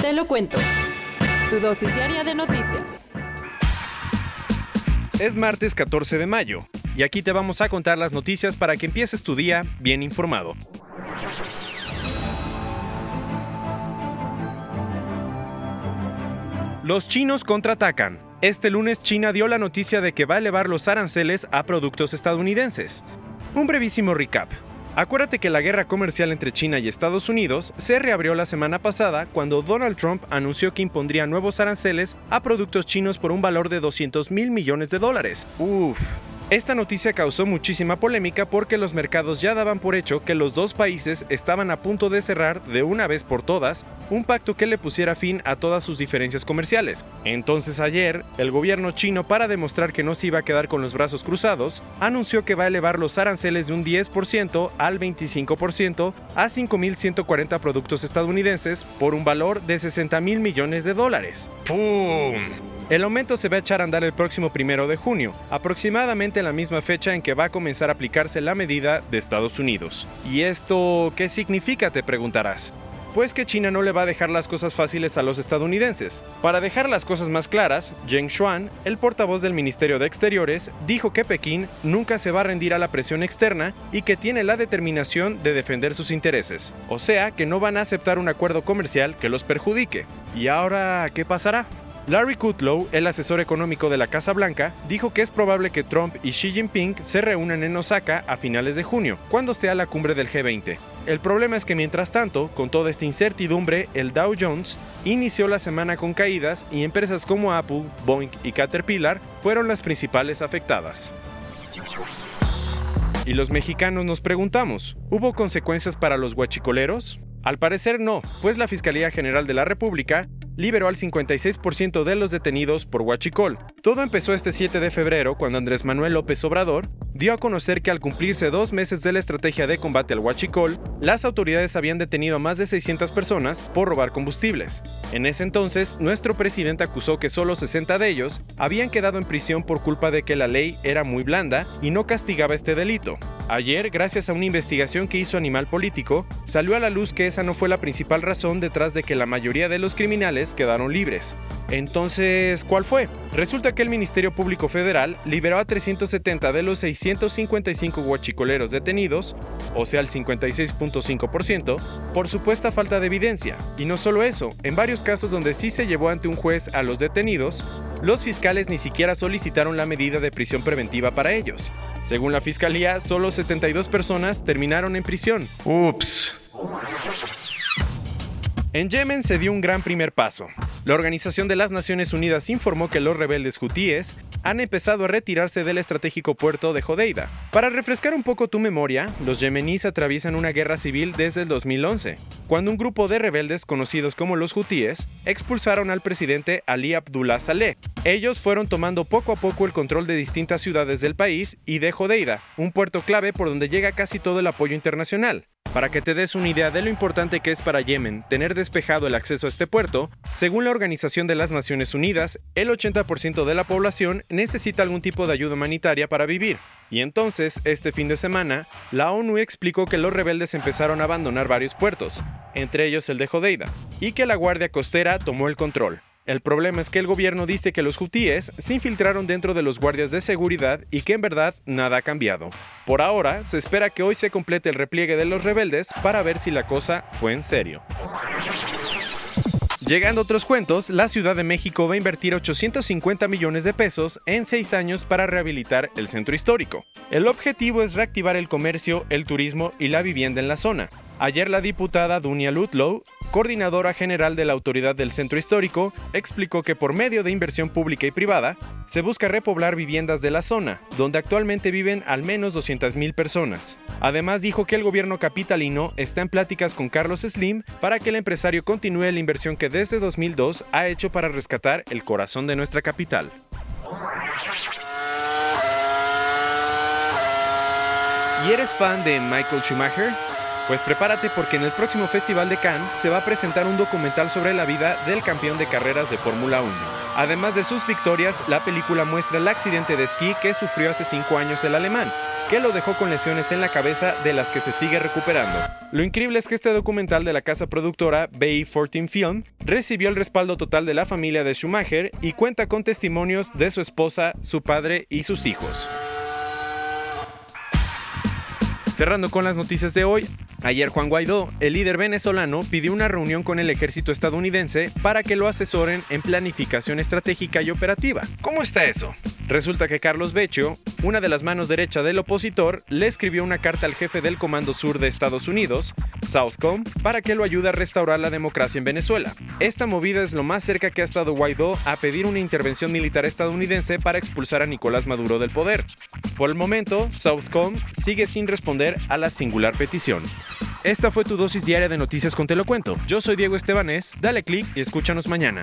Te lo cuento. Tu dosis diaria de noticias. Es martes 14 de mayo y aquí te vamos a contar las noticias para que empieces tu día bien informado. Los chinos contraatacan. Este lunes China dio la noticia de que va a elevar los aranceles a productos estadounidenses. Un brevísimo recap. Acuérdate que la guerra comercial entre China y Estados Unidos se reabrió la semana pasada cuando Donald Trump anunció que impondría nuevos aranceles a productos chinos por un valor de 200 mil millones de dólares. Uf. Esta noticia causó muchísima polémica porque los mercados ya daban por hecho que los dos países estaban a punto de cerrar de una vez por todas un pacto que le pusiera fin a todas sus diferencias comerciales. Entonces ayer, el gobierno chino, para demostrar que no se iba a quedar con los brazos cruzados, anunció que va a elevar los aranceles de un 10% al 25% a 5.140 productos estadounidenses por un valor de 60 mil millones de dólares. ¡Pum! El aumento se va a echar a andar el próximo primero de junio, aproximadamente en la misma fecha en que va a comenzar a aplicarse la medida de Estados Unidos. ¿Y esto qué significa? te preguntarás. Pues que China no le va a dejar las cosas fáciles a los estadounidenses. Para dejar las cosas más claras, Zheng Xuan, el portavoz del Ministerio de Exteriores, dijo que Pekín nunca se va a rendir a la presión externa y que tiene la determinación de defender sus intereses. O sea, que no van a aceptar un acuerdo comercial que los perjudique. ¿Y ahora qué pasará? Larry Kudlow, el asesor económico de la Casa Blanca, dijo que es probable que Trump y Xi Jinping se reúnan en Osaka a finales de junio, cuando sea la cumbre del G20. El problema es que mientras tanto, con toda esta incertidumbre, el Dow Jones inició la semana con caídas y empresas como Apple, Boeing y Caterpillar fueron las principales afectadas. Y los mexicanos nos preguntamos, ¿hubo consecuencias para los guachicoleros? Al parecer no, pues la Fiscalía General de la República liberó al 56% de los detenidos por huachicol. Todo empezó este 7 de febrero cuando Andrés Manuel López Obrador dio a conocer que al cumplirse dos meses de la estrategia de combate al huachicol, las autoridades habían detenido a más de 600 personas por robar combustibles. En ese entonces, nuestro presidente acusó que solo 60 de ellos habían quedado en prisión por culpa de que la ley era muy blanda y no castigaba este delito. Ayer, gracias a una investigación que hizo Animal Político, salió a la luz que esa no fue la principal razón detrás de que la mayoría de los criminales quedaron libres. Entonces, ¿cuál fue? Resulta que el Ministerio Público Federal liberó a 370 de los 655 huachicoleros detenidos, o sea el 56.5%, por supuesta falta de evidencia. Y no solo eso, en varios casos donde sí se llevó ante un juez a los detenidos, los fiscales ni siquiera solicitaron la medida de prisión preventiva para ellos. Según la fiscalía, solo 72 personas terminaron en prisión. Ups. En Yemen se dio un gran primer paso. La Organización de las Naciones Unidas informó que los rebeldes hutíes han empezado a retirarse del estratégico puerto de Hodeida. Para refrescar un poco tu memoria, los yemeníes atraviesan una guerra civil desde el 2011, cuando un grupo de rebeldes conocidos como los hutíes expulsaron al presidente Ali Abdullah Saleh. Ellos fueron tomando poco a poco el control de distintas ciudades del país y de Hodeida, un puerto clave por donde llega casi todo el apoyo internacional. Para que te des una idea de lo importante que es para Yemen tener despejado el acceso a este puerto, según la Organización de las Naciones Unidas, el 80% de la población necesita algún tipo de ayuda humanitaria para vivir. Y entonces, este fin de semana, la ONU explicó que los rebeldes empezaron a abandonar varios puertos, entre ellos el de Hodeida, y que la Guardia Costera tomó el control. El problema es que el gobierno dice que los hutíes se infiltraron dentro de los guardias de seguridad y que en verdad nada ha cambiado. Por ahora, se espera que hoy se complete el repliegue de los rebeldes para ver si la cosa fue en serio. Llegando a otros cuentos, la Ciudad de México va a invertir 850 millones de pesos en seis años para rehabilitar el centro histórico. El objetivo es reactivar el comercio, el turismo y la vivienda en la zona. Ayer la diputada Dunia Lutlow, coordinadora general de la Autoridad del Centro Histórico, explicó que por medio de inversión pública y privada, se busca repoblar viviendas de la zona, donde actualmente viven al menos 200.000 personas. Además dijo que el gobierno capitalino está en pláticas con Carlos Slim para que el empresario continúe la inversión que desde 2002 ha hecho para rescatar el corazón de nuestra capital. ¿Y eres fan de Michael Schumacher? Pues prepárate porque en el próximo Festival de Cannes se va a presentar un documental sobre la vida del campeón de carreras de Fórmula 1. Además de sus victorias, la película muestra el accidente de esquí que sufrió hace 5 años el alemán, que lo dejó con lesiones en la cabeza de las que se sigue recuperando. Lo increíble es que este documental de la casa productora Bay 14 Film recibió el respaldo total de la familia de Schumacher y cuenta con testimonios de su esposa, su padre y sus hijos. Cerrando con las noticias de hoy, ayer Juan Guaidó, el líder venezolano, pidió una reunión con el ejército estadounidense para que lo asesoren en planificación estratégica y operativa. ¿Cómo está eso? Resulta que Carlos Beccio, una de las manos derecha del opositor, le escribió una carta al jefe del Comando Sur de Estados Unidos, Southcom, para que lo ayude a restaurar la democracia en Venezuela. Esta movida es lo más cerca que ha estado Guaidó a pedir una intervención militar estadounidense para expulsar a Nicolás Maduro del poder. Por el momento, Southcom sigue sin responder a la singular petición. Esta fue tu dosis diaria de noticias con Te lo cuento. Yo soy Diego Estebanés, dale click y escúchanos mañana.